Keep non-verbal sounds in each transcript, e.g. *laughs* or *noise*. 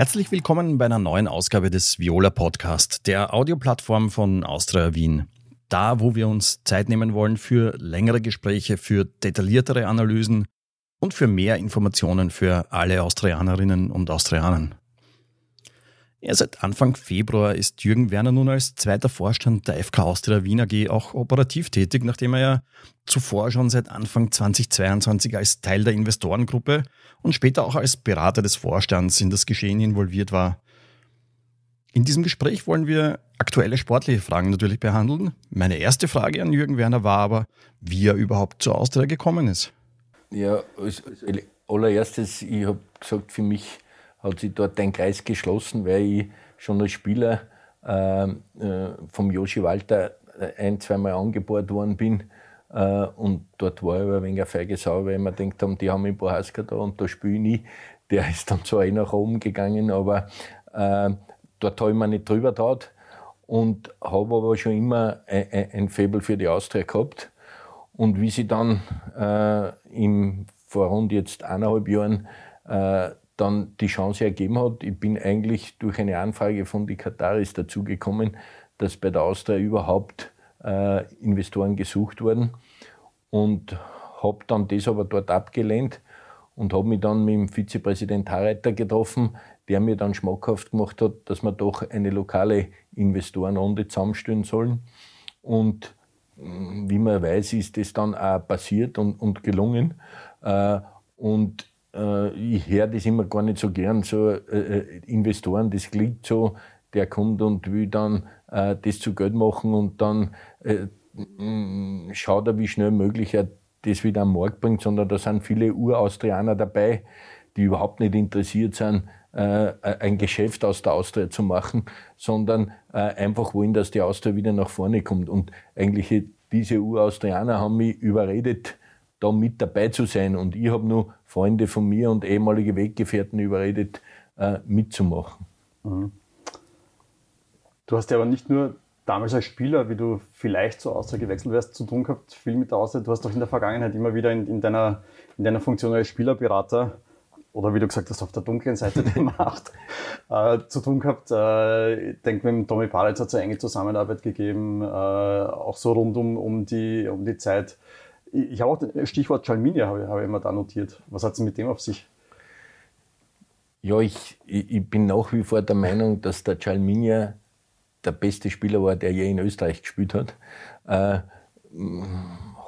Herzlich willkommen bei einer neuen Ausgabe des Viola Podcast, der Audioplattform von Austria Wien. Da, wo wir uns Zeit nehmen wollen für längere Gespräche, für detailliertere Analysen und für mehr Informationen für alle Austrianerinnen und Austrianer. Ja, seit Anfang Februar ist Jürgen Werner nun als zweiter Vorstand der FK Austria Wien AG auch operativ tätig, nachdem er ja zuvor schon seit Anfang 2022 als Teil der Investorengruppe und später auch als Berater des Vorstands in das Geschehen involviert war. In diesem Gespräch wollen wir aktuelle sportliche Fragen natürlich behandeln. Meine erste Frage an Jürgen Werner war aber, wie er überhaupt zur Austria gekommen ist. Ja, als, als allererstes, ich habe gesagt, für mich hat sich dort ein Kreis geschlossen, weil ich schon als Spieler äh, äh, vom Joshi Walter ein, zweimal angebohrt worden bin. Äh, und dort war ich aber ein wenig eine feige Sau, weil ich mir gedacht habe, die haben einen Bohaska da und da spiele ich nie. Der ist dann zwar eh nach oben gegangen, aber äh, dort habe ich mir nicht drüber getraut und habe aber schon immer ein, ein, Faible für die Austria gehabt. Und wie sie dann äh, im, vor rund jetzt eineinhalb Jahren äh, dann die Chance ergeben hat. Ich bin eigentlich durch eine Anfrage von die Kataris dazugekommen, dass bei der Austria überhaupt äh, Investoren gesucht wurden und habe dann das aber dort abgelehnt und habe mich dann mit dem Vizepräsident Harreiter getroffen, der mir dann schmackhaft gemacht hat, dass wir doch eine lokale Investorenrunde zusammenstellen sollen. Und mm, wie man weiß, ist das dann auch passiert und, und gelungen. Äh, und ich höre das immer gar nicht so gern, so äh, äh, Investoren, das klingt so, der kommt und will dann äh, das zu Geld machen und dann äh, schaut er, wie schnell möglich er das wieder am Markt bringt, sondern da sind viele Uraustrianer dabei, die überhaupt nicht interessiert sind, äh, ein Geschäft aus der Austria zu machen, sondern äh, einfach wollen, dass die Austria wieder nach vorne kommt. Und eigentlich diese Uraustrianer haben mich überredet, da mit dabei zu sein. Und ich habe nur Freunde von mir und ehemalige Weggefährten überredet, äh, mitzumachen. Mhm. Du hast ja aber nicht nur damals als Spieler, wie du vielleicht zur Austria gewechselt wärst, zu tun gehabt, viel mit der Austria. Du hast doch in der Vergangenheit immer wieder in, in, deiner, in deiner Funktion als Spielerberater oder wie du gesagt hast, auf der dunklen Seite *laughs* der Macht äh, zu tun gehabt. Äh, ich denke, mit Tommy Paritz hat es eine enge Zusammenarbeit gegeben, äh, auch so rund um, um, die, um die Zeit ich habe auch das Stichwort Chalminia habe, habe ich immer da notiert. Was hat es mit dem auf sich? Ja, ich, ich bin nach wie vor der Meinung, dass der Chalminia der beste Spieler war, der je in Österreich gespielt hat. Äh,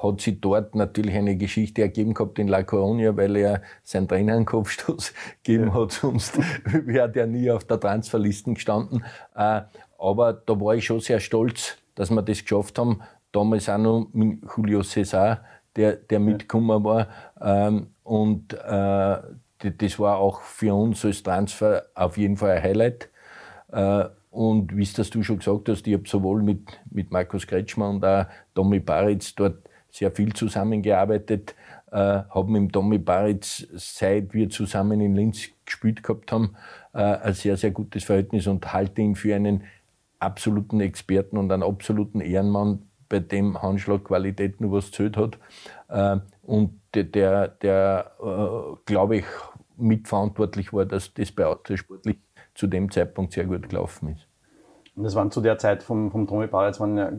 hat sich dort natürlich eine Geschichte ergeben gehabt in La Coronia, weil er seinen Trainer einen Kopfstoß *laughs* gegeben ja. hat, sonst *laughs* wäre der nie auf der Transferliste gestanden. Äh, aber da war ich schon sehr stolz, dass wir das geschafft haben, damals auch noch mit Julio César, der, der mitgekommen war. Ähm, und äh, das war auch für uns als Transfer auf jeden Fall ein Highlight. Äh, und wie es das du schon gesagt hast, ich habe sowohl mit, mit Markus Kretschmer und auch Tommy Baritz dort sehr viel zusammengearbeitet. Äh, habe mit Tommy Baritz, seit wir zusammen in Linz gespielt gehabt haben, äh, ein sehr, sehr gutes Verhältnis und halte ihn für einen absoluten Experten und einen absoluten Ehrenmann, bei dem Handschlagqualität nur was zählt hat. Äh, und der, der äh, glaube ich, mitverantwortlich war, dass das bei Austria sportlich zu dem Zeitpunkt sehr gut gelaufen ist. Und das waren zu der Zeit vom, vom Tommy Baritz waren ja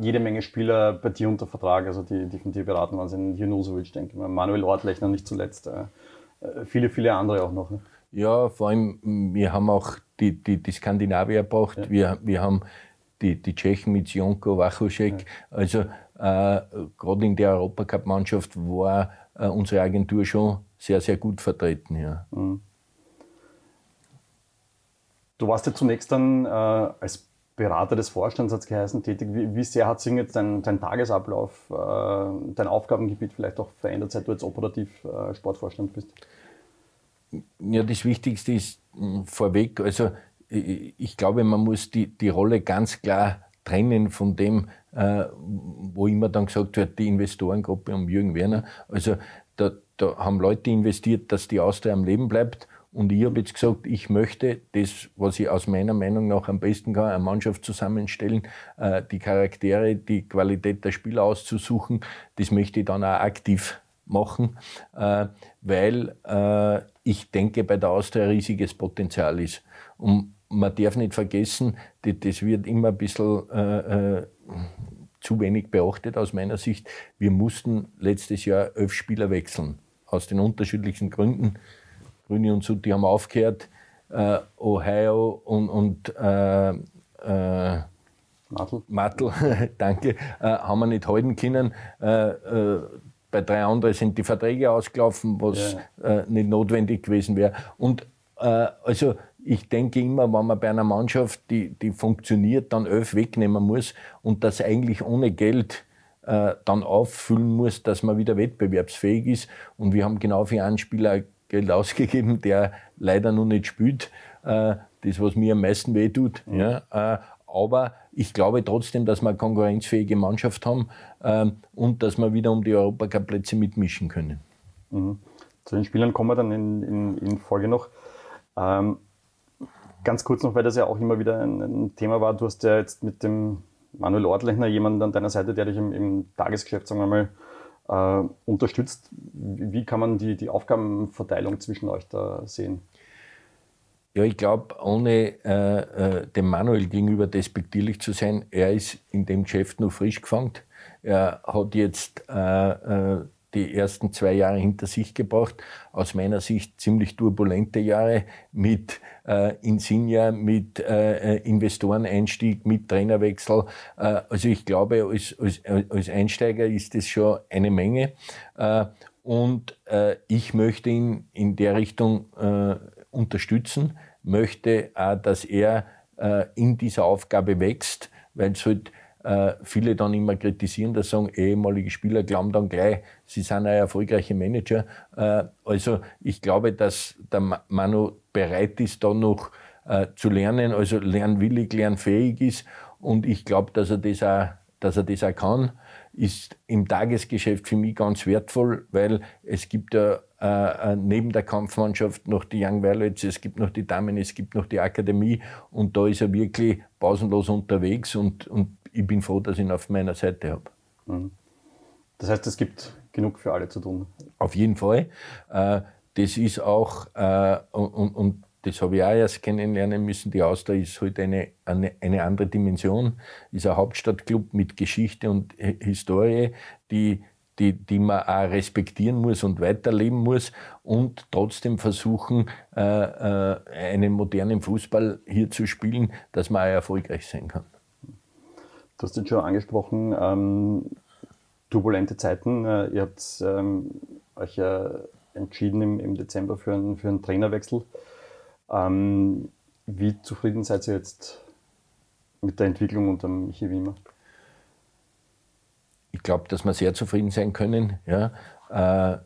jede Menge Spieler bei dir unter Vertrag, also die, die von dir beraten waren, sind Junusovic, denke ich mal, Manuel Ortlechner nicht zuletzt, äh, viele, viele andere auch noch. Ne? Ja, vor allem, wir haben auch die, die, die Skandinavier gebracht, ja. wir, wir haben die, die Tschechen mit Jonko, Wachoschek. Ja. Also äh, gerade in der Europacup-Mannschaft war äh, unsere Agentur schon sehr, sehr gut vertreten. Ja. Mhm. Du warst ja zunächst dann äh, als Berater des Vorstands, hat es geheißen, tätig. Wie, wie, sehr hat sich jetzt dein, dein Tagesablauf, äh, dein Aufgabengebiet vielleicht auch verändert, seit du jetzt operativ äh, Sportvorstand bist? Ja, das Wichtigste ist mh, vorweg, also ich glaube, man muss die, die Rolle ganz klar trennen von dem, äh, wo immer dann gesagt wird, die Investorengruppe um Jürgen Werner. Also da, da haben Leute investiert, dass die Austria am Leben bleibt. Und ich habe jetzt gesagt, ich möchte das, was ich aus meiner Meinung nach am besten kann, eine Mannschaft zusammenstellen, äh, die Charaktere, die Qualität der Spieler auszusuchen, das möchte ich dann auch aktiv machen, äh, weil äh, ich denke, bei der Austria riesiges Potenzial ist. Und man darf nicht vergessen, das wird immer ein bisschen äh, äh, zu wenig beachtet aus meiner Sicht. Wir mussten letztes Jahr elf Spieler wechseln, aus den unterschiedlichsten Gründen. Grüne und Sutti haben aufgehört, äh, Ohio und, und äh, äh, Mattel, Mattel *laughs* danke, äh, haben wir nicht halten können. Äh, äh, bei drei anderen sind die Verträge ausgelaufen, was ja. nicht notwendig gewesen wäre. Und also ich denke immer, wenn man bei einer Mannschaft, die, die funktioniert, dann elf wegnehmen muss und das eigentlich ohne Geld äh, dann auffüllen muss, dass man wieder wettbewerbsfähig ist. Und wir haben genau für einen Spieler Geld ausgegeben, der leider noch nicht spielt. Äh, das, was mir am meisten wehtut. Mhm. Ja, äh, aber ich glaube trotzdem, dass wir eine konkurrenzfähige Mannschaft haben äh, und dass wir wieder um die Europacup-Plätze mitmischen können. Mhm. Zu den Spielern kommen wir dann in, in, in Folge noch. Ähm, Ganz kurz noch, weil das ja auch immer wieder ein, ein Thema war. Du hast ja jetzt mit dem Manuel Ortlechner jemanden an deiner Seite, der dich im, im Tagesgeschäft, sagen wir mal, äh, unterstützt. Wie kann man die, die Aufgabenverteilung zwischen euch da sehen? Ja, ich glaube, ohne äh, äh, dem Manuel gegenüber despektierlich zu sein, er ist in dem Geschäft nur frisch gefangen. Er hat jetzt äh, äh die ersten zwei Jahre hinter sich gebracht. Aus meiner Sicht ziemlich turbulente Jahre mit äh, Insignia, mit äh, Investoreneinstieg, mit Trainerwechsel. Äh, also ich glaube, als, als, als Einsteiger ist das schon eine Menge. Äh, und äh, ich möchte ihn in der Richtung äh, unterstützen, möchte auch, dass er äh, in dieser Aufgabe wächst, weil es halt äh, viele dann immer kritisieren, dass sagen, ehemalige Spieler glauben dann gleich, sie sind ein erfolgreicher Manager. Äh, also ich glaube, dass der Manu bereit ist, da noch äh, zu lernen, also lernwillig, lernfähig ist. Und ich glaube, dass er das auch, dass er das auch kann, ist im Tagesgeschäft für mich ganz wertvoll, weil es gibt ja äh, neben der Kampfmannschaft noch die Young Violets, es gibt noch die Damen, es gibt noch die Akademie und da ist er wirklich pausenlos unterwegs und, und ich bin froh, dass ich ihn auf meiner Seite habe. Mhm. Das heißt, es gibt genug für alle zu tun. Auf jeden Fall. Äh, das ist auch, äh, und, und das habe ich auch erst kennenlernen müssen, die Austria ist halt eine, eine, eine andere Dimension, ist ein Hauptstadtclub mit Geschichte und Historie, die, die, die man auch respektieren muss und weiterleben muss und trotzdem versuchen, äh, einen modernen Fußball hier zu spielen, dass man auch erfolgreich sein kann. Du hast jetzt schon angesprochen, ähm, turbulente Zeiten. Äh, ihr habt ähm, euch ja entschieden im, im Dezember für, ein, für einen Trainerwechsel. Ähm, wie zufrieden seid ihr jetzt mit der Entwicklung unter Michi Wimmer? Ich glaube, dass wir sehr zufrieden sein können. Ja. Äh,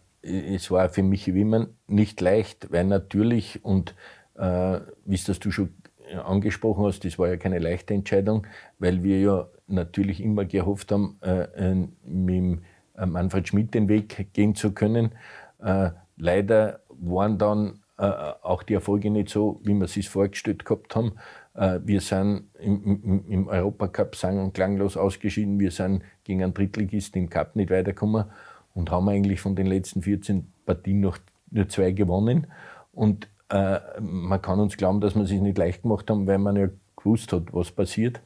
es war für Michi Wimmer nicht leicht, weil natürlich, und äh, wie es das du schon angesprochen hast, das war ja keine leichte Entscheidung, weil wir ja natürlich immer gehofft haben, äh, äh mit äh, Manfred Schmidt den Weg gehen zu können. Äh, leider waren dann auch die Erfolge nicht so, wie wir es sich vorgestellt gehabt haben. Äh, wir sind im, im, im Europacup sang- und klanglos ausgeschieden. Wir sind gegen einen Drittligisten im Cup nicht weitergekommen und haben eigentlich von den letzten 14 Partien noch nur zwei gewonnen. Und äh, man kann uns glauben, dass wir es nicht leicht gemacht haben, weil man ja gewusst hat, was passiert.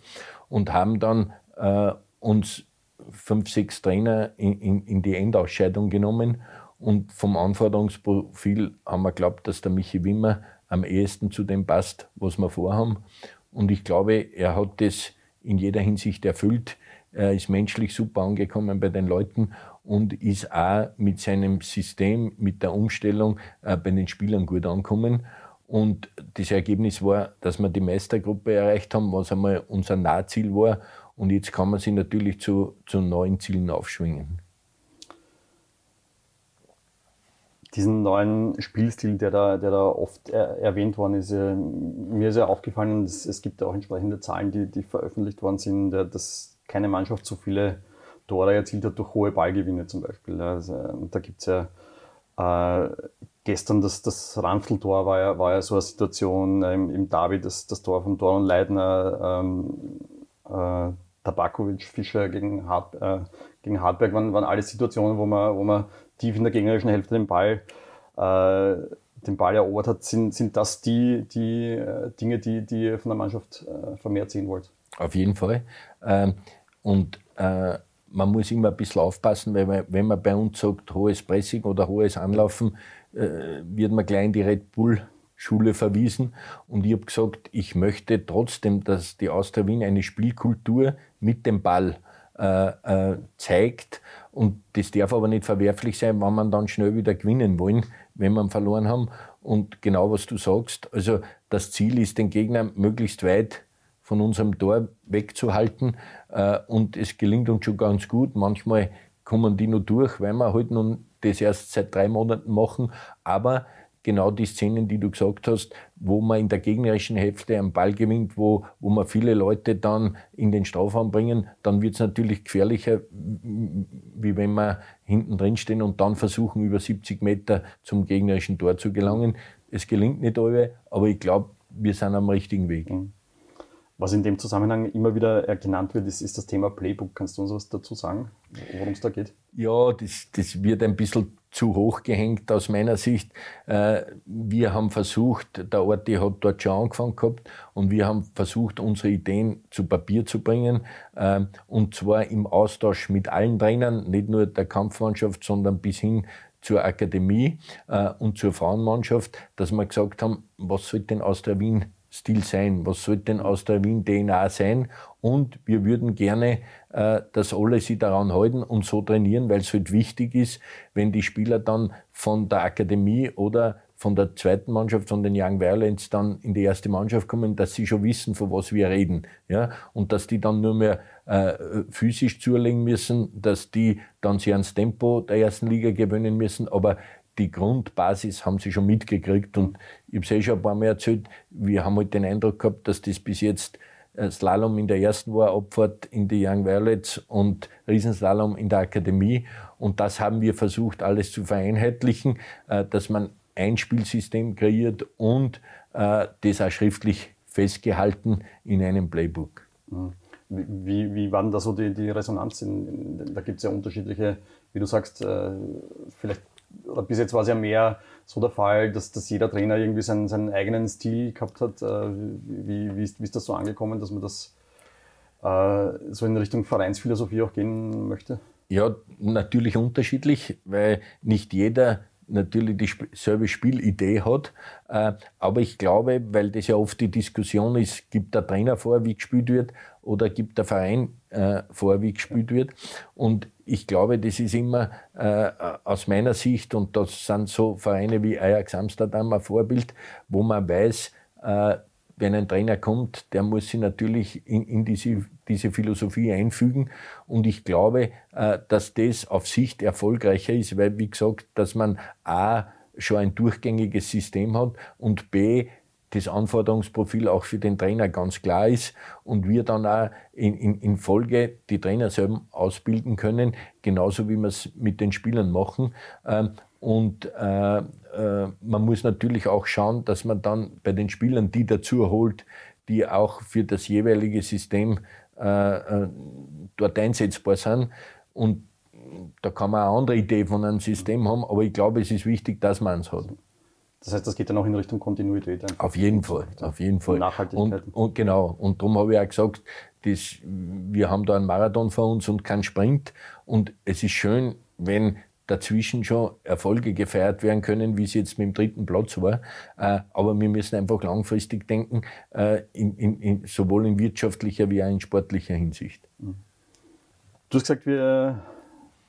Und haben dann äh, uns fünf, sechs Trainer in, in, in, die Endausscheidung genommen. Und vom Anforderungsprofil haben wir geglaubt, dass der Michi Wimmer am ehesten zu dem passt, was wir vorhaben. Und ich glaube, er hat das in jeder Hinsicht erfüllt. Er ist menschlich super angekommen bei den Leuten und ist auch mit seinem System, mit der Umstellung äh, bei den Spielern gut angekommen. Und das Ergebnis war, dass wir die Meistergruppe erreicht haben, was einmal unser Nahziel war. Und jetzt kann man sich natürlich zu, zu neuen Zielen aufschwingen. Diesen neuen Spielstil, der da, der da oft er, erwähnt worden ist, äh, mir ist ja aufgefallen, es, es gibt auch entsprechende Zahlen, die, die veröffentlicht worden sind, dass keine Mannschaft so viele Tore erzielt hat durch hohe Ballgewinne zum Beispiel. Also, da gibt es ja äh, gestern das, das Ranfel-Tor war ja, war ja so eine Situation äh, im, im Derby, das, das Tor von Doran Leitner, ähm, äh, Tabakovic, Fischer gegen Hart, äh, gegen Hartberg waren, waren alles Situationen, wo man, wo man tief in der gegnerischen Hälfte den Ball, äh, den Ball erobert hat. Sind, sind das die, die äh, Dinge, die, die ihr von der Mannschaft äh, vermehrt sehen wollt? Auf jeden Fall. Ähm, und äh, man muss immer ein bisschen aufpassen, weil man, wenn man bei uns sagt, hohes Pressing oder hohes Anlaufen, äh, wird man gleich in die Red Bull Schule verwiesen. Und ich habe gesagt, ich möchte trotzdem, dass die Austria Wien eine Spielkultur mit dem Ball äh, äh, zeigt. Und das darf aber nicht verwerflich sein, wenn man dann schnell wieder gewinnen wollen, wenn wir verloren haben. Und genau was du sagst, also das Ziel ist, den Gegner möglichst weit von unserem Tor wegzuhalten. Äh, und es gelingt uns schon ganz gut. Manchmal kommen die nur durch, weil wir halt nun das erst seit drei Monaten machen. Aber genau die Szenen, die du gesagt hast, wo man in der gegnerischen Hälfte einen Ball gewinnt, wo, wo man viele Leute dann in den Strafraum bringen, dann wird es natürlich gefährlicher, wie wenn wir hinten drin stehen und dann versuchen, über 70 Meter zum gegnerischen Tor zu gelangen. Es gelingt nicht alle, aber ich glaube, wir sind am richtigen Weg. Mhm. Was in dem Zusammenhang immer wieder genannt wird, ist, ist das Thema Playbook. Kannst du uns was dazu sagen, worum es da geht? Ja, das, das wird ein bisschen zu hoch gehängt aus meiner Sicht. Äh, wir haben versucht, der Ort hat dort schon angefangen gehabt und wir haben versucht, unsere Ideen zu Papier zu bringen ähm, und zwar im Austausch mit allen Trainern, nicht nur der Kampfmannschaft, sondern bis hin zur Akademie äh, und zur Frauenmannschaft, dass wir gesagt haben, was soll denn aus der Wien Stil sein? Was sollte denn aus der Wien-DNA sein? Und wir würden gerne, äh, dass alle sich daran halten und so trainieren, weil es halt wichtig ist, wenn die Spieler dann von der Akademie oder von der zweiten Mannschaft, von den Young Violets dann in die erste Mannschaft kommen, dass sie schon wissen, von was wir reden. Ja? Und dass die dann nur mehr äh, physisch zulegen müssen, dass die dann sich ans Tempo der ersten Liga gewöhnen müssen, aber die Grundbasis haben sie schon mitgekriegt und ich habe es eh schon ein paar Mal erzählt, wir haben halt den Eindruck gehabt, dass das bis jetzt äh, Slalom in der ersten war, Abfahrt in die Young Violets und Riesenslalom in der Akademie. Und das haben wir versucht, alles zu vereinheitlichen, äh, dass man ein Spielsystem kreiert und äh, das auch schriftlich festgehalten in einem Playbook. Mhm. Wie, wie war denn da so die, die Resonanz? In, in, da gibt es ja unterschiedliche, wie du sagst, vielleicht oder bis jetzt war es ja mehr so der Fall, dass, dass jeder Trainer irgendwie seinen, seinen eigenen Stil gehabt hat. Äh, wie, wie, ist, wie ist das so angekommen, dass man das äh, so in Richtung Vereinsphilosophie auch gehen möchte? Ja, natürlich unterschiedlich, weil nicht jeder natürlich dieselbe Spielidee hat. Äh, aber ich glaube, weil das ja oft die Diskussion ist, gibt der Trainer vor, wie gespielt wird, oder gibt der Verein äh, vor, wie gespielt wird. Und ich glaube, das ist immer äh, aus meiner Sicht, und das sind so Vereine wie Ajax Amsterdam ein Vorbild, wo man weiß, wenn ein Trainer kommt, der muss sich natürlich in, in diese, diese, Philosophie einfügen. Und ich glaube, äh, dass das auf Sicht erfolgreicher ist, weil, wie gesagt, dass man A, schon ein durchgängiges System hat und B, das Anforderungsprofil auch für den Trainer ganz klar ist und wir dann auch in, in, in Folge die Trainer selber ausbilden können, genauso wie wir es mit den Spielern machen. Ähm, und äh, äh, man muss natürlich auch schauen, dass man dann bei den Spielern die dazu holt, die auch für das jeweilige System äh, äh dort einsetzbar sind. Und da kann man eine andere Idee von einem System haben, aber ich glaube, es ist wichtig, dass man es hat. Das heißt, das geht dann auch in Richtung Kontinuität. Einfach. Auf jeden Fall, auf jeden Fall. Nachhaltigkeit. Und, und genau, und darum habe ich auch gesagt, das, wir haben da einen Marathon vor uns und keinen Sprint. Und es ist schön, wenn dazwischen schon Erfolge gefeiert werden können, wie es jetzt mit dem dritten Platz war. Äh, aber wir müssen einfach langfristig denken, äh, in, in, in, sowohl in wirtschaftlicher wie auch in sportlicher Hinsicht. Du hast gesagt, wir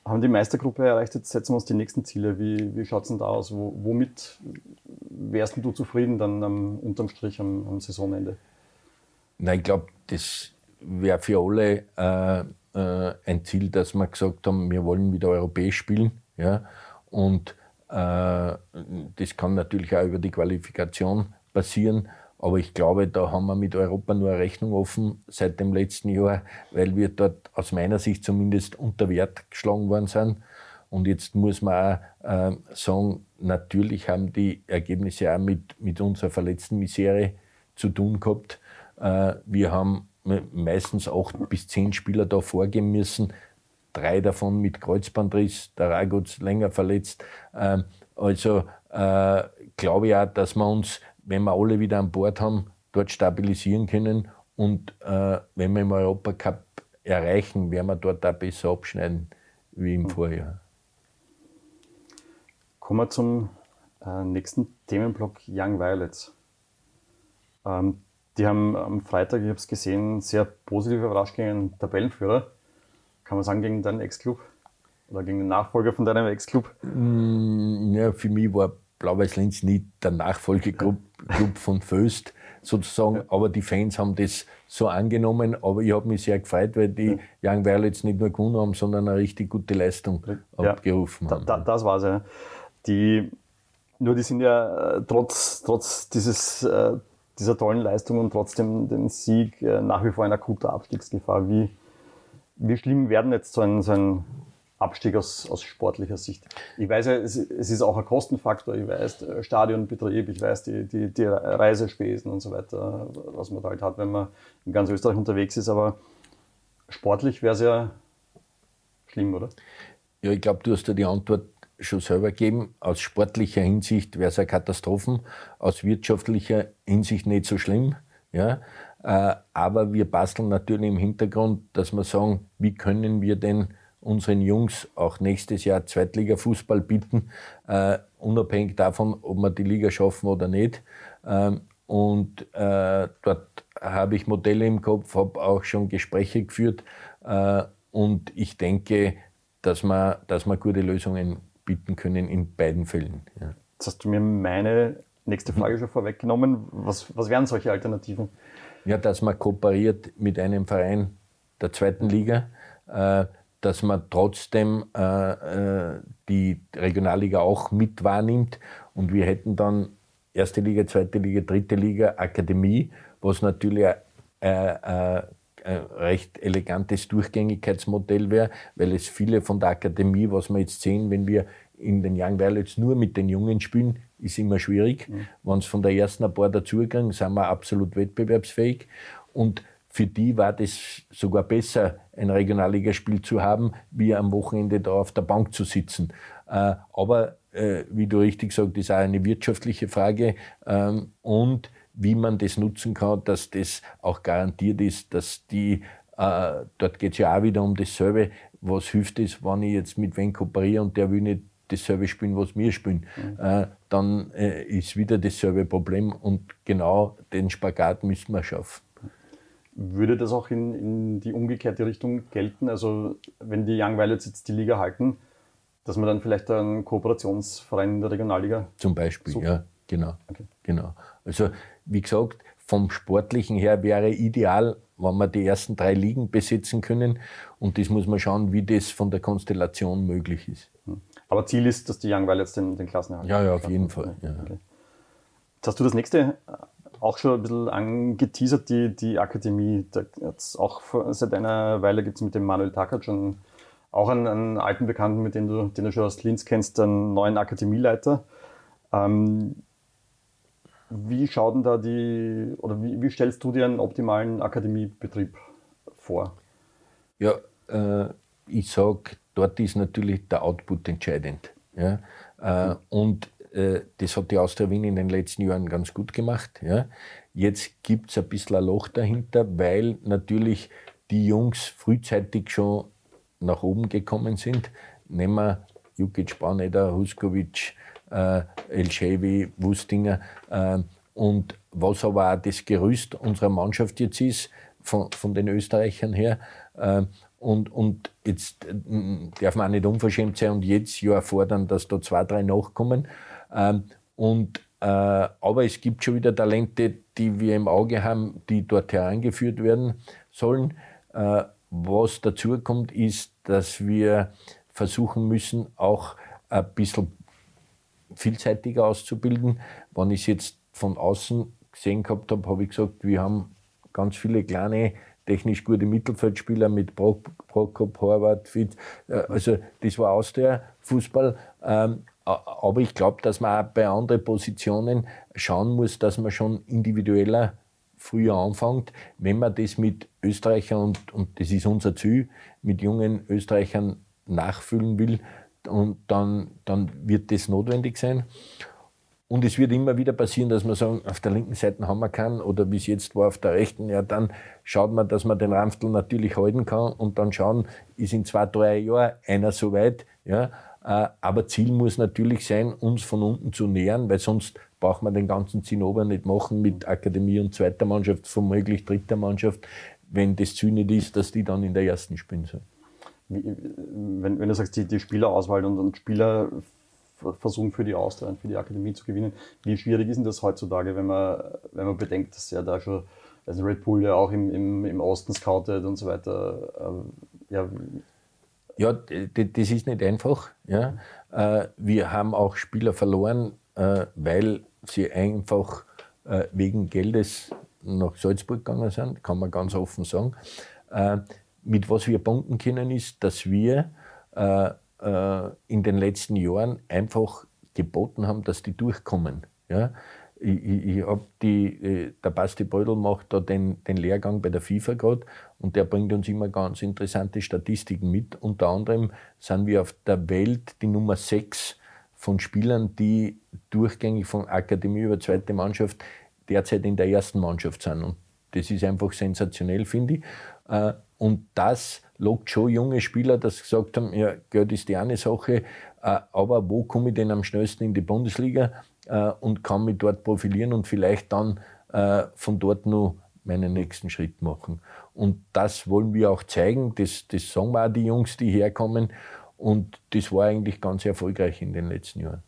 haben die Meistergruppe erreicht, jetzt setzen wir uns die nächsten Ziele. Wie, wie schaut es denn da aus? Wo, womit wärst du zufrieden dann am, unterm Strich am, am Saisonende? Nein, ich glaube, das wäre für alle äh, äh, ein Ziel, dass wir gesagt haben, wir wollen wieder europäisch spielen. Ja? Und äh, das kann natürlich auch über die Qualifikation passieren. Aber ich glaube, da haben wir mit Europa nur eine Rechnung offen seit dem letzten Jahr, weil wir dort aus meiner Sicht zumindest unter Wert geschlagen worden sind. Und jetzt muss man auch äh, sagen, natürlich haben die Ergebnisse auch mit, mit unserer verletzten Misere zu tun gehabt. Äh, wir haben meistens acht bis zehn Spieler da vorgehen müssen, drei davon mit Kreuzbandriss, der Raguz länger verletzt. Ähm, also äh, glaube ich auch, dass wir uns, wenn wir alle wieder an Bord haben, dort stabilisieren können und äh, wenn wir im Europacup erreichen, werden wir dort auch besser abschneiden wie im Vorjahr. Kommen wir zum äh, nächsten Themenblock Young Violets. Ähm, die haben am Freitag, ich habe es gesehen, sehr positiv überrascht gegen einen Tabellenführer. Kann man sagen, gegen deinen Ex-Club? Oder gegen den Nachfolger von deinem Ex-Club? Mm, ja, für mich war Blau-Weiß-Linz nie der Nachfolgeclub Club von Föst sozusagen, aber die Fans haben das so angenommen, aber ich habe mich sehr gefreut, weil die ja. Young Violets nicht nur gewonnen haben, sondern eine richtig gute Leistung ja. abgerufen haben. Da, da, das war es ja. Die, nur die sind ja äh, trotz, trotz dieses, äh, dieser tollen Leistung und trotzdem den Sieg äh, nach wie vor in akuter Abstiegsgefahr. Wie, wie schlimm werden jetzt so ein, so ein Abstieg aus, aus sportlicher Sicht. Ich weiß ja, es, ist auch ein Kostenfaktor. Ich weiß, Stadionbetrieb, ich weiß, die, die, die Reisespesen und so weiter, was man da halt hat, wenn man in ganz Österreich unterwegs ist. Aber sportlich wäre es ja schlimm, oder? Ja, ich glaube, du hast ja die Antwort schon selber gegeben. Aus sportlicher Hinsicht wäre es eine Katastrophe, aus wirtschaftlicher Hinsicht nicht so schlimm. Ja? Äh, aber wir basteln natürlich im Hintergrund, dass wir sagen, wie können wir denn unseren Jungs auch nächstes Jahr Zweitliga-Fußball bieten, äh, unabhängig davon, ob wir die Liga schaffen oder nicht. Ähm, und äh, dort habe ich Modelle im Kopf, habe auch schon Gespräche geführt äh, und ich denke, dass wir, dass wir gute Lösungen bieten können in beiden Fällen. Ja. Jetzt hast du mir meine nächste Frage schon vorweggenommen. Was, was wären solche Alternativen? Ja, dass man kooperiert mit einem Verein der zweiten Liga, äh, dass man trotzdem äh, äh, die Regionalliga auch mit wahrnimmt. Und wir hätten dann erste Liga, zweite Liga, dritte Liga, Akademie, was natürlich ein, ein, ein recht elegantes Durchgängigkeitsmodell wäre, weil es viele von der Akademie, was wir jetzt sehen, wenn wir in den Young Violets nur mit den Jungen spielen, ist immer schwierig. Mhm. Wenn es von der ersten ein paar dazugegangen, sind wir absolut wettbewerbsfähig. Und für die war das sogar besser, ein Regionalligaspiel zu haben, wie am Wochenende da auf der Bank zu sitzen. Äh, aber äh, wie du richtig sagst, ist auch eine wirtschaftliche Frage ähm, und wie man das nutzen kann, dass das auch garantiert ist, dass die, äh, dort geht es ja auch wieder um dasselbe, was hilft es, wenn ich jetzt mit wem kooperiere und der will nicht dasselbe spielen, was wir spielen, mhm. dann ist wieder dasselbe Problem und genau den Spagat müssen wir schaffen. Würde das auch in, in die umgekehrte Richtung gelten? Also wenn die Young Violets jetzt die Liga halten, dass man dann vielleicht einen Kooperationsverein in der Regionalliga Zum Beispiel, sucht? ja, genau. Okay. genau. Also wie gesagt, vom Sportlichen her wäre ideal, wenn wir die ersten drei Ligen besitzen können. Und das muss man schauen, wie das von der Konstellation möglich ist. Hm. Aber Ziel ist, dass die Young Violets den, den Klassenerhalt Ja, ja, auf jeden Fall. Ja. Okay. Jetzt hast du das nächste auch schon ein bisschen angeteasert, die, die Akademie. Da jetzt auch seit einer Weile gibt es mit dem Manuel Tackert schon auch einen, einen, alten Bekannten, mit dem du, den du schon aus Linz kennst, einen neuen Akademieleiter. Ähm, wie schaut denn da die, oder wie, wie, stellst du dir einen optimalen Akademiebetrieb vor? Ja, äh, ich sage, dort ist natürlich der Output entscheidend. Ja? Äh, und äh, das hat die Austria Wien in den letzten Jahren ganz gut gemacht. Ja. Jetzt gibt es ein bisschen ein Loch dahinter, weil natürlich die Jungs frühzeitig schon nach oben gekommen sind. Nehmen wir Jukic, Bauneder, Huskovic, äh, Elchevi, Wustinger. Äh, und was aber auch das Gerüst unserer Mannschaft jetzt ist, von, von den Österreichern her. Äh, und, und jetzt äh, darf man auch nicht unverschämt sein und jetzt ja fordern, dass da zwei, drei nachkommen. Ähm, und, äh, aber es gibt schon wieder Talente, die wir im Auge haben, die dort herangeführt werden sollen. Äh, was dazu kommt, ist, dass wir versuchen müssen, auch ein bisschen vielseitiger auszubilden. Wenn ich es jetzt von außen gesehen gehabt habe, habe ich gesagt, wir haben ganz viele kleine, technisch gute Mittelfeldspieler mit Prokop, Horvath, Fit. Äh, also das war aus der Fußball. Ähm, aber ich glaube, dass man auch bei anderen Positionen schauen muss, dass man schon individueller früher anfängt, wenn man das mit Österreichern und, und das ist unser Ziel, mit jungen Österreichern nachfüllen will, und dann, dann wird das notwendig sein. Und es wird immer wieder passieren, dass man sagen, auf der linken Seite haben wir keinen oder wie es jetzt war auf der rechten, ja, dann schaut man, dass man den Ramftl natürlich halten kann und dann schauen, ist in zwei, drei Jahren einer so weit. Ja. Äh, aber Ziel muss natürlich sein, uns von unten zu nähern, weil sonst braucht man den ganzen Zinnober nicht machen mit Akademie und zweiter Mannschaft, womöglich dritter Mannschaft, wenn das Ziel nicht ist, dass die dann in der ersten spielen sollen. Wenn, wenn du sagst, die, die Spielerauswahl und, und Spieler versuchen für die Austria und für die Akademie zu gewinnen. Wie schwierig ist denn das heutzutage, wenn man, wenn man bedenkt, dass ja da schon also Red Bull ja auch im, im, im Osten scoutet und so weiter. Ähm, ja, ja, das ist nicht einfach. Ja. Äh, wir haben auch Spieler verloren, äh, weil sie einfach äh, wegen Geldes nach Salzburg gegangen sind, kann man ganz offen sagen. Mit was wir punkten können, ist, dass wir in den letzten Jahren einfach geboten haben, dass die durchkommen. Ja? Ich, ich, ich die, der Basti Beutel macht da den, den Lehrgang bei der FIFA gerade und der bringt uns immer ganz interessante Statistiken mit. Unter anderem sind wir auf der Welt die Nummer 6 von Spielern, die durchgängig von Akademie über zweite Mannschaft derzeit in der ersten Mannschaft sind. Und das ist einfach sensationell, finde ich. Äh, und das lockt schon junge Spieler, sie gesagt haben, ja, Geld ist die eine Sache, äh, aber wo komme ich denn am schnellsten in die Bundesliga äh, und kann mich dort profilieren und vielleicht dann von dort nur meinen nächsten Schritt machen. Und das wollen wir auch zeigen, das, das sagen wir auch die Jungs, die herkommen. Und das war eigentlich ganz erfolgreich in den letzten Jahren.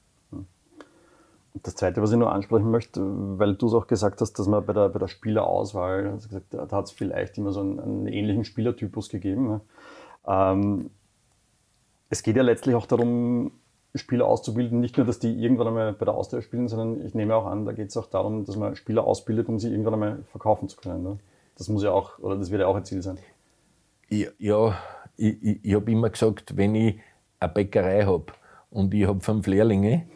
Das Zweite, was ich nur ansprechen möchte, weil du es auch gesagt hast, dass man bei der, bei der Spielerauswahl, also gesagt, da hat es vielleicht immer so einen, einen, ähnlichen Spielertypus gegeben. Ähm, es geht ja letztlich auch darum, Spieler auszubilden, nicht nur, dass die irgendwann einmal bei der Austausch spielen, sondern ich nehme auch an, da geht es auch darum, dass man Spieler ausbildet, um sie irgendwann einmal verkaufen zu können. Ne? Das muss ja auch, oder das wird ja auch ein Ziel sein. Ja, ja ich, ich, ich habe immer gesagt, wenn ich eine Bäckerei habe und ich habe fünf Lehrlinge,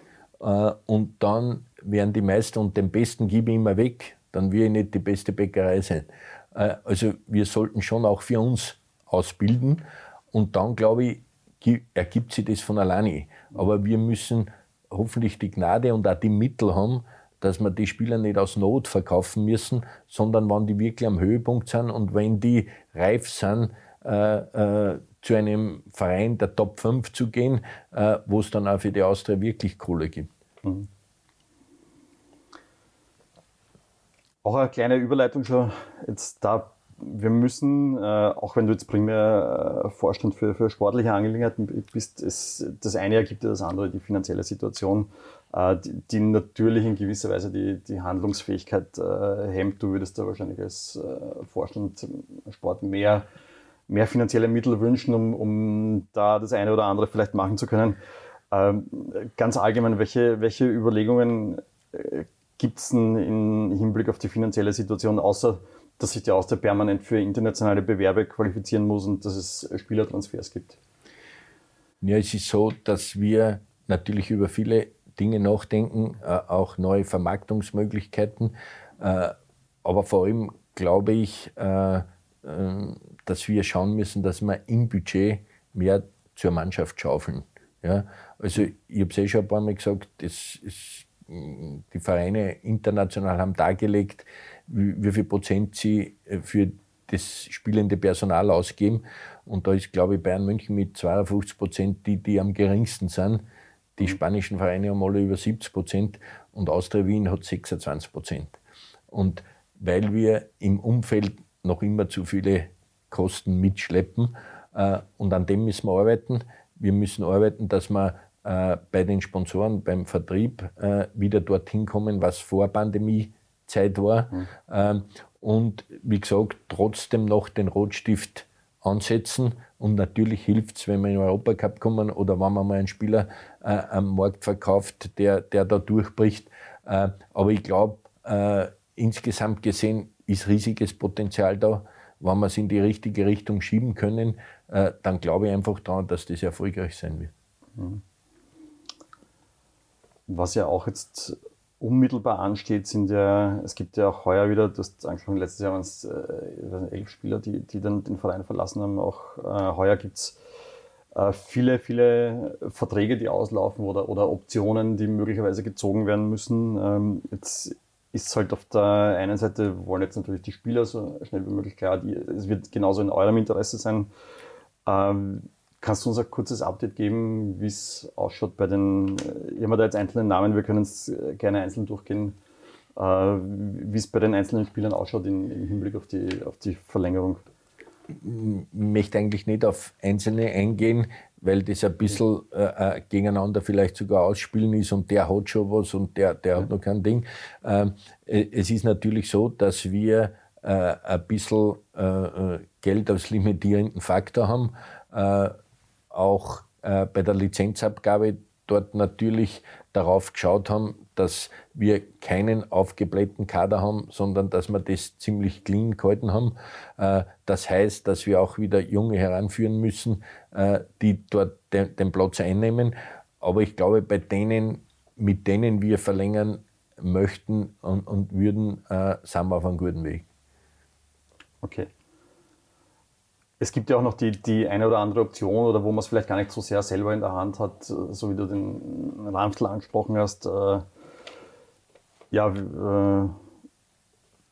äh, und dann werden die meisten und den Besten gebe ich immer weg, dann will ich nicht die beste Bäckerei sein. Äh, also wir sollten schon auch für uns ausbilden und dann, glaube ich, ergibt sich das von alleine. Aber wir müssen hoffentlich die Gnade und auch die Mittel haben, dass wir die Spieler nicht aus Not verkaufen müssen, sondern wenn die wirklich am Höhepunkt sind und wenn die reif sind, äh, äh, zu einem Verein der Top 5 zu gehen, äh, wo es dann auch für die Austria wirklich Kohle gibt. Mhm. Auch eine kleine Überleitung schon jetzt da. Wir müssen, äh, auch wenn du jetzt primär äh, Vorstand für, für sportliche Angelegenheiten bist, es, das eine ergibt ja das andere, die finanzielle Situation, äh, die, die, natürlich in gewisser Weise die, die Handlungsfähigkeit äh, hemmt. Du würdest da wahrscheinlich als äh, Vorstand Sport mehr mehr finanzielle Mittel wünschen, um, um da das eine oder andere vielleicht machen zu können. Ähm, ganz allgemein, welche, welche Überlegungen äh, gibt es denn im Hinblick auf die finanzielle Situation, außer dass sich der Austria permanent für internationale Bewerbe qualifizieren muss und dass es Spielertransfers gibt? Ja, es ist so, dass wir natürlich über viele Dinge nachdenken, äh, auch neue Vermarktungsmöglichkeiten. Äh, aber vor allem glaube ich, äh, dass wir schauen müssen, dass wir im Budget mehr zur Mannschaft schaufeln. Ja, also ich habe es eh schon ein paar Mal gesagt, das ist, die Vereine international haben dargelegt, wie, wie viel Prozent sie äh, für das spielende Personal ausgeben. Und da ist, glaube ich, Bayern München mit 52 Prozent die, die am geringsten sind. Die mhm. spanischen Vereine haben alle über 70 Prozent und Austria Wien hat 26 Prozent. Und weil wir im Umfeld noch immer zu viele Kosten mitschleppen. Äh, und an dem müssen wir arbeiten. Wir müssen arbeiten, dass wir äh, bei den Sponsoren, beim Vertrieb äh, wieder dorthin kommen, was vor Pandemiezeit war. Mhm. Ähm, und wie gesagt, trotzdem noch den Rotstift ansetzen. Und natürlich hilft es, wenn wir in den Europacup kommen oder wenn man mal einen Spieler äh, am Markt verkauft, der, der da durchbricht. Äh, aber ich glaube, äh, insgesamt gesehen ist riesiges Potenzial da wenn wir es in die richtige Richtung schieben können, äh, dann glaube ich einfach daran, dass das erfolgreich sein wird. Mhm. Was ja auch jetzt unmittelbar ansteht, sind ja, es gibt ja auch heuer wieder, du hast angesprochen, letztes Jahr waren es äh, elf Spieler, die, die dann den Verein verlassen haben. Auch äh, heuer gibt es äh, viele, viele Verträge, die auslaufen oder, oder Optionen, die möglicherweise gezogen werden müssen. Ähm, jetzt ist halt auf der einen Seite, wollen jetzt natürlich die Spieler so schnell wie möglich klar, die, es wird genauso in eurem Interesse sein. Ähm, Kannst du uns ein kurzes Update geben, wie es ausschaut bei den, ich habe da jetzt einzelne Namen, wir können es äh, gerne einzeln durchgehen, äh, wie es bei den einzelnen Spielern ausschaut im Hinblick auf die, auf die Verlängerung? Ich möchte eigentlich nicht auf einzelne eingehen, weil das ein bisschen äh, äh, gegeneinander vielleicht sogar ausspielen ist und der hat schon was und der, der hat noch kein Ding. Ähm, äh, es ist natürlich so, dass wir äh, ein bisschen Geld als limitierenden Faktor haben auch äh, bei der Lizenzabgabe dort natürlich darauf geschaut haben, dass wir keinen aufgeblähten Kader haben, sondern dass wir das ziemlich clean gehalten haben. Äh, das heißt, dass wir auch wieder Junge heranführen müssen, äh, die dort den, Platz einnehmen. Aber ich glaube, bei denen, mit denen wir verlängern möchten und, und würden, äh, sind wir auf einem guten Weg. Okay. Es gibt ja auch noch die, die eine oder andere Option oder wo man es vielleicht gar nicht so sehr selber in der Hand hat, so wie du den Ramstl angesprochen hast. Äh, ja, äh,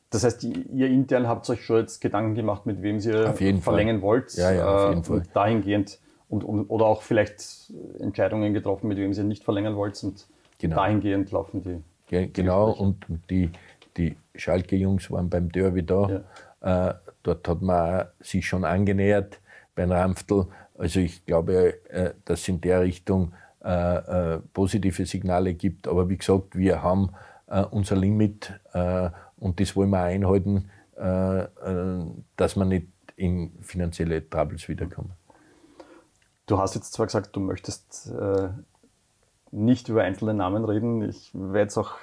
das heißt, ihr intern habt euch schon jetzt Gedanken gemacht, mit wem ihr verlängern Fall. wollt. Ja, ja, auf jeden äh, Fall. dahingehend und, und, oder auch vielleicht Entscheidungen getroffen, mit wem ihr nicht verlängern wollt und genau. dahingehend laufen die. Ja, genau, und die, die Schalke-Jungs waren beim Derby da. Ja. Äh, Dort hat man sich schon angenähert bei Ramftl. Also ich glaube, äh, dass es in der Richtung äh, äh, positive Signale gibt. Aber wie gesagt, wir haben unser Limit und das wollen wir einhalten, dass wir nicht in finanzielle Troubles wiederkommen. Du hast jetzt zwar gesagt, du möchtest nicht über einzelne Namen reden. Ich werde jetzt auch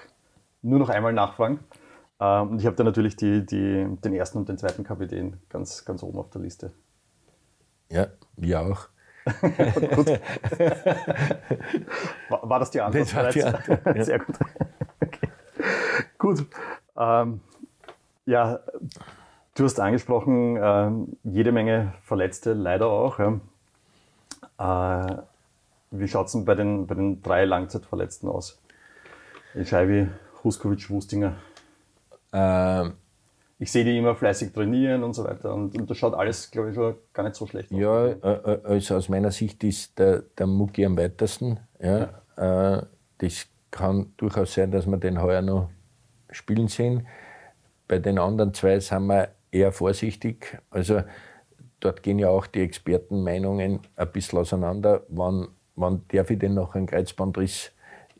nur noch einmal nachfragen. Ähm, und ich habe da natürlich die, die, den ersten und den zweiten Kapitän ganz, ganz oben auf der Liste. Ja, wir auch. *laughs* War, war, das die Antwort? Das war die Antwort ja. *laughs* Sehr gut. Okay. Gut. Ähm, ja, du hast angesprochen, äh, jede Menge Verletzte, leider auch. Ja. Äh, wie schaut es denn bei den, bei den drei Langzeitverletzten aus? Scheibi, Huskovic, Wustinger. Ähm, ich sehe die immer fleißig trainieren und so weiter. Und, und das schaut alles, glaube ich, schon gar nicht so schlecht aus. Ja, äh, äh, also aus meiner Sicht ist der, der Mucki am weitesten. Ja. ja. Äh, das kann durchaus sein, dass wir den heuer noch spielen sehen. Bei den anderen zwei sind wir eher vorsichtig. Also dort gehen ja auch die Expertenmeinungen ein bisschen auseinander. Wann, wann darf ich denn noch einen Kreuzbandriss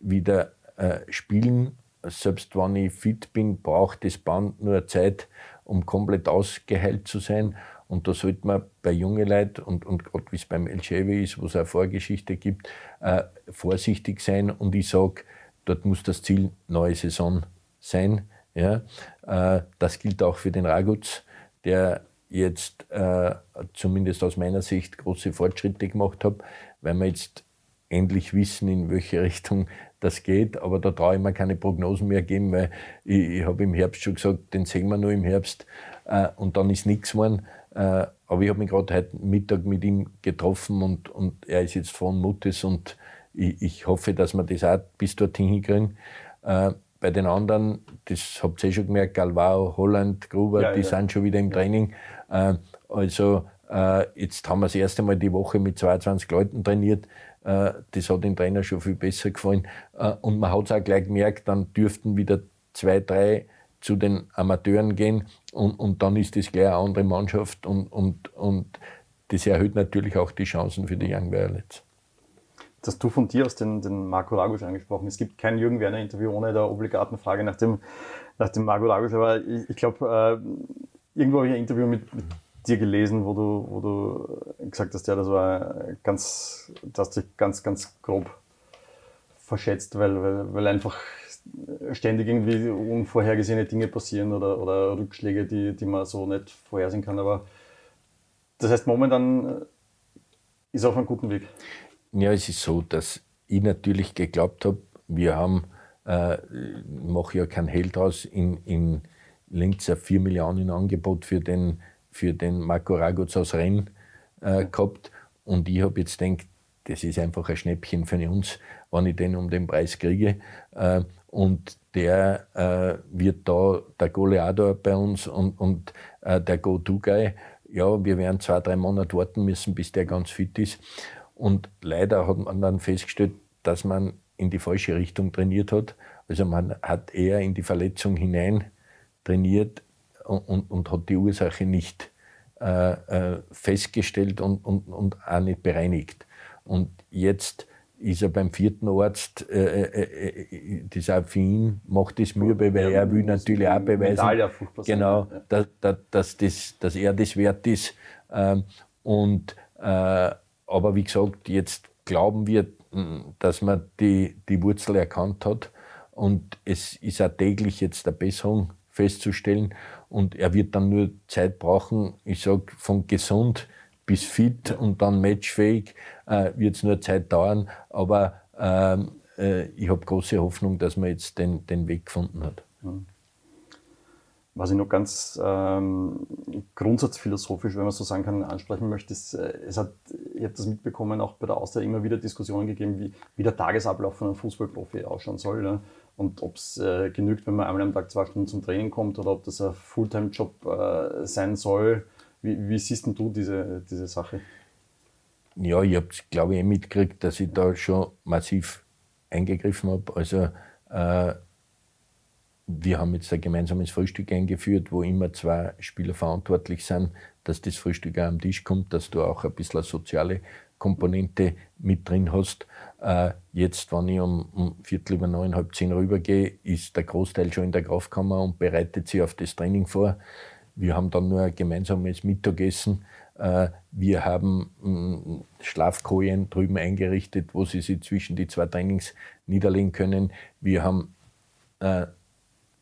wieder äh, spielen? Selbst wenn ich fit bin, braucht das Band nur Zeit, um komplett ausgeheilt zu sein. Und da sollte man bei jungen Leuten und, und gerade wie es beim LCW ist, wo es eine Vorgeschichte gibt, äh, vorsichtig sein. Und ich sage, dort muss das Ziel neue Saison sein. Ja? Äh, das gilt auch für den Raguz, der jetzt äh, zumindest aus meiner Sicht große Fortschritte gemacht hat, weil wir jetzt endlich wissen, in welche *laughs* Richtung das geht, aber da traue ich mir keine Prognosen mehr geben, weil ich, ich habe im Herbst schon gesagt, den sehen wir nur im Herbst äh, und dann ist nichts geworden. Äh, aber ich habe mich gerade heute Mittag mit ihm getroffen und, und er ist jetzt von Mutes und ich, ich hoffe, dass wir das auch bis dorthin hinkriegen. Äh, bei den anderen, das habt ihr eh schon gemerkt, Galvao, Holland, Gruber, ja, die ja. sind schon wieder im Training. Äh, also äh, jetzt haben wir das erste Mal die Woche mit 22 Leuten trainiert. Äh, das hat dem Trainer schon viel besser gefallen. Äh, und man hat es auch gleich gemerkt, dann dürften wieder zwei, drei zu den Amateuren gehen und, und dann ist das gleich eine andere Mannschaft und, und, und das erhöht natürlich auch die Chancen für die Young Violets. Das du von dir aus den, den Marco Ragusch angesprochen. Es gibt kein Jürgen Werner Interview ohne der obligaten Frage nach dem, nach dem Marco Ragusch, aber ich, ich glaube, äh, irgendwo habe ich ein Interview mit, mit dir gelesen, wo du, wo du gesagt hast, ja, das war ganz, du hast dich ganz, ganz grob verschätzt, weil, weil, weil einfach ständig irgendwie unvorhergesehene Dinge passieren oder, oder Rückschläge, die, die man so nicht vorhersehen kann. Aber das heißt, momentan ist er auf einem guten Weg. Ja, es ist so, dass ich natürlich geglaubt habe, wir haben äh, mache ja kein Held aus, in, in Linz ein 4 Millionen Angebot für den, für den Marco Raguz aus Renn äh, gehabt. Und ich habe jetzt gedacht, das ist einfach ein Schnäppchen für uns, wenn ich den um den Preis kriege. Äh, und der äh, wird da der Goleador bei uns und, und äh, der Go-To-Guy. Ja, wir werden zwei, drei Monate warten müssen, bis der ganz fit ist. Und leider hat man dann festgestellt, dass man in die falsche Richtung trainiert hat. Also man hat eher in die Verletzung hinein trainiert und, und, hat die Ursache nicht äh, äh, festgestellt und, und, und auch nicht bereinigt. Und jetzt ist er beim vierten Arzt, äh, äh, äh das auch für ihn macht es Mühe, weil ja, er will natürlich auch beweisen, genau, dass, dass, das, dass er das wert ist. Ähm, und, äh, aber wie gesagt, jetzt glauben wir, dass man die, die Wurzel erkannt hat und es ist auch täglich jetzt eine Besserung festzustellen und er wird dann nur Zeit brauchen, ich sage von gesund bis fit und dann matchfähig äh, wird es nur Zeit dauern, aber ähm, äh, ich habe große Hoffnung, dass man jetzt den, den Weg gefunden hat. Was ich noch ganz ähm, grundsatzphilosophisch, wenn man so sagen kann, ansprechen möchte, ist, äh, es hat, ich habe das mitbekommen, auch bei der Austria immer wieder Diskussionen gegeben, wie, wie der Tagesablauf von einem Fußballprofi ausschauen soll. Ne? Und ob es äh, genügt, wenn man einmal am Tag zwei Stunden zum Training kommt oder ob das ein Fulltime-Job äh, sein soll. Wie, wie, siehst du diese, diese Sache? Ja, ich habe es, glaube ich, eh mitgekriegt, dass ich da schon massiv eingegriffen habe. Also äh, wir haben jetzt ein gemeinsames Frühstück eingeführt, wo immer zwei Spieler verantwortlich sind, dass das Frühstück auch am Tisch kommt, dass du auch ein bisschen eine soziale Komponente mit drin hast. Äh, jetzt, wenn ich um, um Viertel über neun, halb zehn rübergehe, ist der Großteil schon in der Kraftkammer und bereitet sich auf das Training vor. Wir haben dann nur ein gemeinsames Mittagessen. Äh, wir haben mm, Schlafkojen drüben eingerichtet, wo sie sich zwischen die zwei Trainings niederlegen können. Wir haben äh,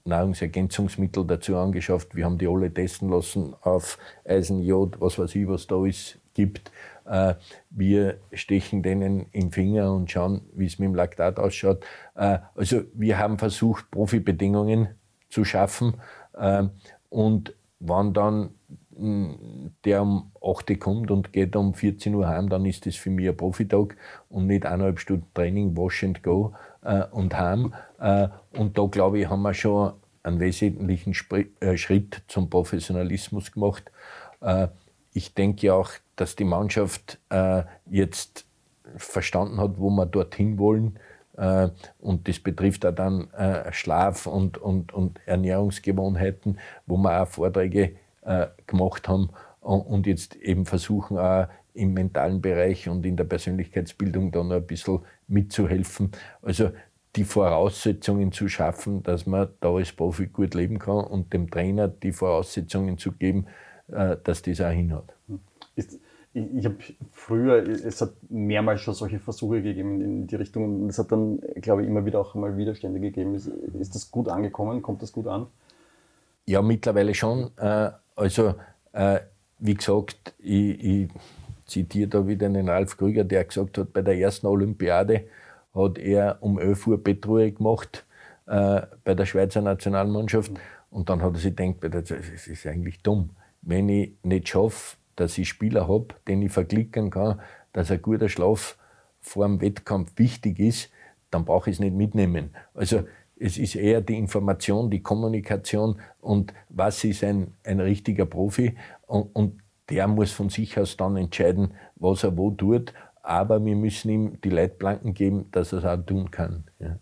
Nahrungsergänzungsmittel dazu angeschafft. Wir haben die alle testen lassen auf Eisen, Jod, was weiß ich, was da ist, gibt. Äh, wir stechen denen im Finger und schauen, wie es mit dem Laktat ausschaut. Äh, also wir haben versucht, Profibedingungen zu schaffen. Äh, und wenn dann hm, der um 8 Uhr kommt und geht um 14 Uhr heim, dann ist das für mich ein Profitag und nicht eineinhalb Stunden Training, Wash and Go äh, und heim. Äh, und da glaube ich, haben wir schon einen wesentlichen Spr äh, Schritt zum Professionalismus gemacht. Äh, ich denke auch, dass die Mannschaft äh, jetzt verstanden hat, wo wir dorthin wollen. Äh, und das betrifft auch dann Schlaf und, und, und Ernährungsgewohnheiten, wo wir auch Vorträge gemacht haben und jetzt eben versuchen, auch im mentalen Bereich und in der Persönlichkeitsbildung da noch ein bisschen mitzuhelfen. Also die Voraussetzungen zu schaffen, dass man da als Profi gut leben kann und dem Trainer die Voraussetzungen zu geben, äh, dass das auch hinhat. Ist, ich, ich habe früher, es hat mehrmals schon solche Versuche gegeben in die Richtung und es hat dann, glaube ich, immer wieder auch mal Widerstände gegeben. Ist, ist das gut angekommen? Kommt das gut an? Ja, mittlerweile schon. Äh, also, äh, wie gesagt, ich, ich zitiere da wieder den Ralf Krüger, der gesagt hat, bei der ersten Olympiade hat er um 11 Uhr Bettruhe gemacht äh, bei der Schweizer Nationalmannschaft. Und dann hat er sich gedacht, das ist eigentlich dumm. Wenn ich nicht schaffe, dass ich Spieler habe, den ich verklicken kann, dass ein guter Schlaf vor dem Wettkampf wichtig ist, dann brauche ich es nicht mitnehmen. Also es ist eher die Information, die Kommunikation und was ist ein, ein richtiger Profi. Und, und der muss von sich aus dann entscheiden, was er wo tut. Aber wir müssen ihm die Leitplanken geben, dass er es auch tun kann. Ja.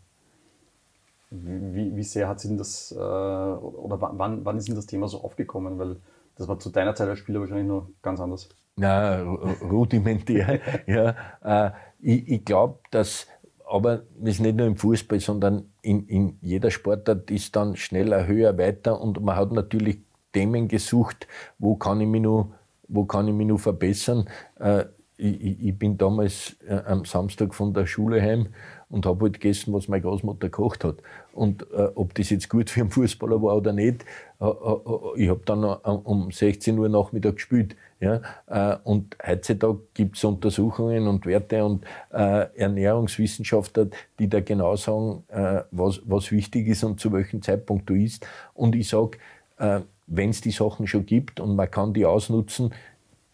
Wie, wie, sehr hat sich das, äh, oder wann, wann ist denn das Thema so aufgekommen? Weil das war zu deiner Zeit als Spieler wahrscheinlich noch ganz anders. Na, rudimentär. *laughs* ja. Äh, ich, ich glaube, dass, aber das ist nicht nur im Fußball, sondern in, in jeder Sportart ist dann schneller, höher, weiter und man hat natürlich Themen gesucht, wo kann ich mich noch wo kann ich mich noch verbessern? Äh, ich, ich, bin damals äh, am Samstag von der Schule heim und habe halt gegessen, was meine Großmutter gekocht hat. Und äh, ob das jetzt gut für einen Fußballer war oder nicht, ich habe dann um 16 Uhr Nachmittag gespielt. Ja? Äh, und heutzutage gibt es Untersuchungen und Werte und äh, Ernährungswissenschaftler, die da genau sagen, was, was wichtig ist und zu welchem Zeitpunkt du isst. Und ich sage, wenn es die Sachen schon gibt und man kann die ausnutzen,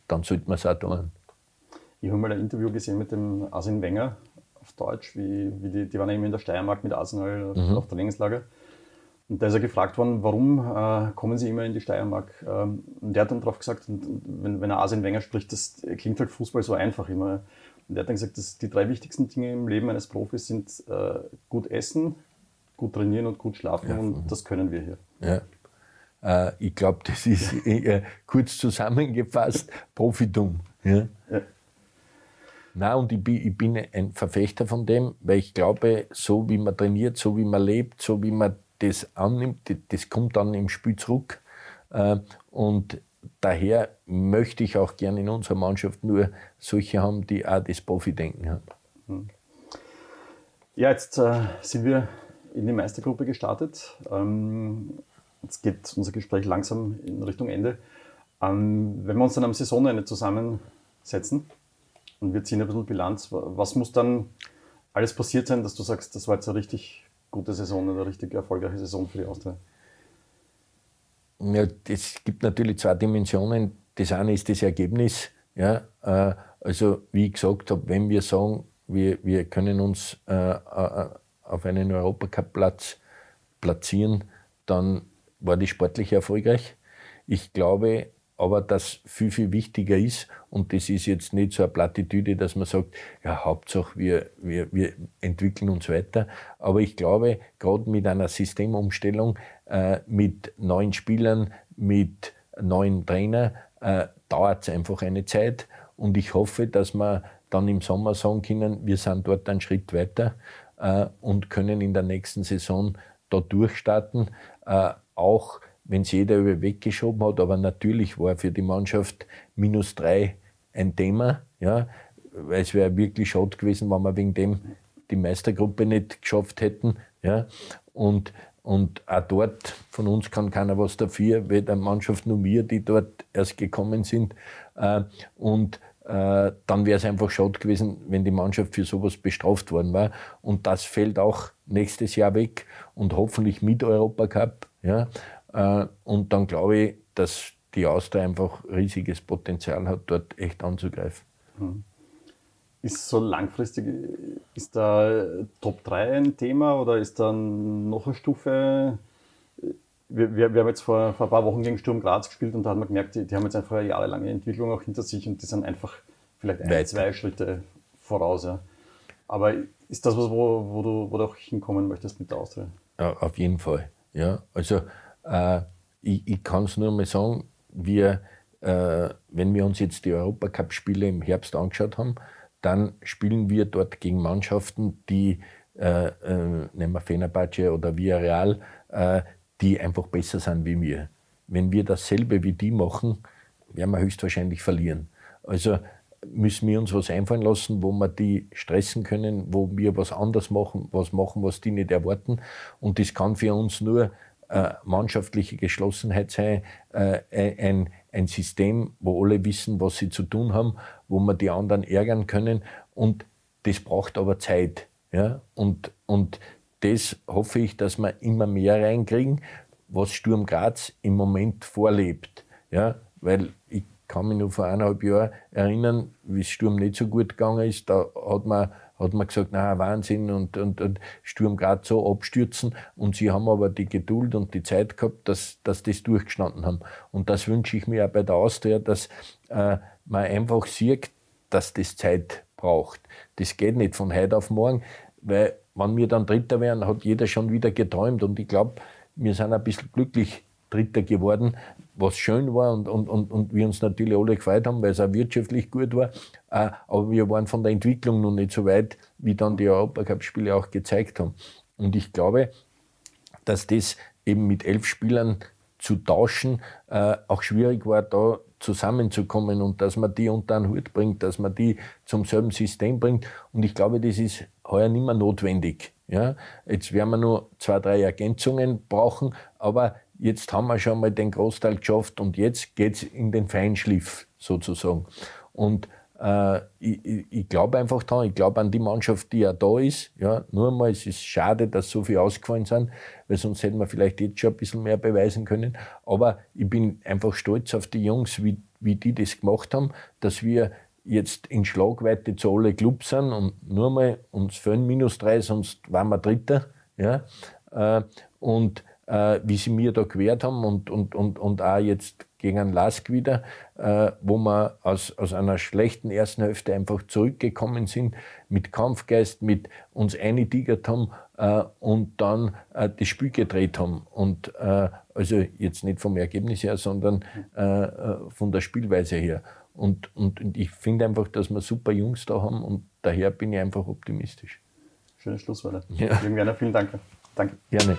dann sollte man es auch tun. Ich habe mal ein Interview gesehen mit dem Arsene Wenger auf Deutsch, wie, wie die, die waren eben in der Steiermark mit Arsenal mhm. auf der Trainingslager. Und da ist er gefragt worden, warum äh, kommen Sie immer in die Steiermark? Ähm, und der hat dann darauf gesagt, und, wenn, wenn er Arsene Wenger spricht, das klingt halt Fußball so einfach immer. Und er hat dann gesagt, dass die drei wichtigsten Dinge im Leben eines Profis sind äh, gut essen, gut trainieren und gut schlafen. Ja. Und das können wir hier. Ja. Äh, ich glaube, das ist *laughs* äh, kurz zusammengefasst Profitum. Ja? ja. Nein, und ich bin, ich bin ein Verfechter von dem, weil ich glaube, so wie man trainiert, so wie man lebt, so wie man das annimmt, das kommt dann im Spiel zurück. Äh, und daher möchte ich auch gerne in unserer Mannschaft nur solche haben, die auch das Profi-Denken haben. Hm. Ja, jetzt äh, sind wir in die Meistergruppe gestartet. Ähm, jetzt geht unser Gespräch langsam in Richtung Ende. Ähm, wenn wir uns dann am Saisonende zusammensetzen und wir ziehen ein bisschen Bilanz, was muss dann alles passiert sein, dass du sagst, das war jetzt eine richtig gute Saison, eine richtig erfolgreiche Saison für die Austria? Ja, es gibt natürlich zwei Dimensionen. Das eine ist das Ergebnis. Ja, äh, also wie ich gesagt habe, wenn wir sagen, wir, wir können uns äh, äh auf einen Europacup-Platz platzieren, dann war die sportlich erfolgreich. Ich glaube aber, dass viel, viel wichtiger ist, und das ist jetzt nicht so eine Plattitüde, dass man sagt, ja, Hauptsache wir, wir, wir entwickeln uns weiter. Aber ich glaube, gerade mit einer Systemumstellung, äh, mit neuen Spielern, mit neuen Trainern, äh, dauert es einfach eine Zeit. Und ich hoffe, dass wir dann im Sommer sagen können, wir sind dort einen Schritt weiter äh, und können in der nächsten Saison da durchstarten. Äh, auch wenn es jeder über weggeschoben hat, aber natürlich war für die Mannschaft minus drei ein Thema, ja, weil es wäre wirklich schade gewesen, wenn wir wegen dem die Meistergruppe nicht geschafft hätten, ja, und, und auch dort von uns kann keiner was dafür, weder Mannschaft noch wir, die dort erst gekommen sind, äh, und äh, dann wäre es einfach schade gewesen, wenn die Mannschaft für sowas bestraft worden war. Und das fällt auch nächstes Jahr weg und hoffentlich mit Europacup. Ja. Äh, und dann glaube ich, dass die Austria einfach riesiges Potenzial hat, dort echt anzugreifen. Hm. Ist so langfristig, ist da Top 3 ein Thema oder ist da noch eine Stufe? Wir, wir, wir haben jetzt vor, vor, ein paar Wochen gegen Sturm Graz gespielt und da hat man gemerkt, die, die haben jetzt einfach eine jahrelange Entwicklung auch hinter sich und die sind einfach vielleicht ein, Weit. zwei Schritte voraus. Ja. Aber ist das was, wo, wo, du, wo du auch hinkommen möchtest mit der Austria? Ja, auf jeden Fall. Ja, also äh, ich, ich kann es nur mal sagen, wir, äh, wenn wir uns jetzt die Europacup-Spiele im Herbst angeschaut haben, dann spielen wir dort gegen Mannschaften, die, äh, äh, nehmen wir Fenerbahce oder Villarreal, äh, die einfach besser sind wie wir. Wenn wir dasselbe wie die machen, werden wir höchstwahrscheinlich verlieren. Also müssen wir uns was einfallen lassen, wo wir die stressen können, wo wir was anders machen, was machen, was die nicht erwarten. Und das kann für uns nur mannschaftliche Geschlossenheit sein, äh, ein, ein System, wo alle wissen, was sie zu tun haben, wo wir die anderen ärgern können. Und das braucht aber Zeit. Ja? Und, und das hoffe ich, dass wir immer mehr reinkriegen, was Sturm Graz im Moment vorlebt. Ja? Weil ich kann mich nur vor eineinhalb Jahren erinnern, wie es Sturm nicht so gut gegangen ist. Da hat man hat man gesagt, na Wahnsinn und, und, und Sturm gerade so abstürzen. Und sie haben aber die Geduld und die Zeit gehabt, dass, dass das durchgestanden haben. Und das wünsche ich mir auch bei der Austria, dass äh, man einfach sieht, dass das Zeit braucht. Das geht nicht von heute auf morgen, weil wenn wir dann Dritter wären, hat jeder schon wieder geträumt. Und ich glaube, wir sind ein bisschen glücklich Dritter geworden, was schön war und, und, und, und wir uns natürlich alle gefreut haben, weil es auch wirtschaftlich gut war. Äh, aber wir waren von der Entwicklung noch nicht so weit, wie dann die Europacup-Spiele auch gezeigt haben. Und ich glaube, dass das eben mit elf Spielern zu tauschen äh, auch schwierig war, da zusammenzukommen und dass man die unter einen Hut bringt, dass man die zum selben System bringt. Und ich glaube, das ist heuer nicht mehr notwendig. Ja, jetzt werden wir nur zwei, drei Ergänzungen brauchen, aber jetzt haben wir schon mal den Großteil geschafft und jetzt geht's in den Feinschliff sozusagen. Und äh, ich, ich, glaube einfach daran, ich glaube an die Mannschaft, die ja da ist. Ja, nur einmal, es ist schade, dass so viele ausgefallen sind, weil sonst hätten wir vielleicht jetzt schon ein bisschen mehr beweisen können. Aber ich bin einfach stolz auf die Jungs, wie, wie die das gemacht haben, dass wir jetzt in Schlagweite zu alle Clubs sind und nur mal uns fehlen minus drei, sonst waren wir Dritter. Ja, äh, und äh, wie sie mir da gewehrt haben und, und, und, und auch jetzt gegen einen Lask wieder, äh, wo wir aus, aus einer schlechten ersten Hälfte einfach zurückgekommen sind, mit Kampfgeist, mit uns eingetigert haben äh, und dann äh, das Spiel gedreht haben. Und äh, also jetzt nicht vom Ergebnis her, sondern äh, äh, von der Spielweise her. Und, und, und ich finde einfach, dass wir super Jungs da haben und daher bin ich einfach optimistisch. Schönes Schlusswort. Ja. Jürgen Werner, vielen Dank. Danke. Gerne.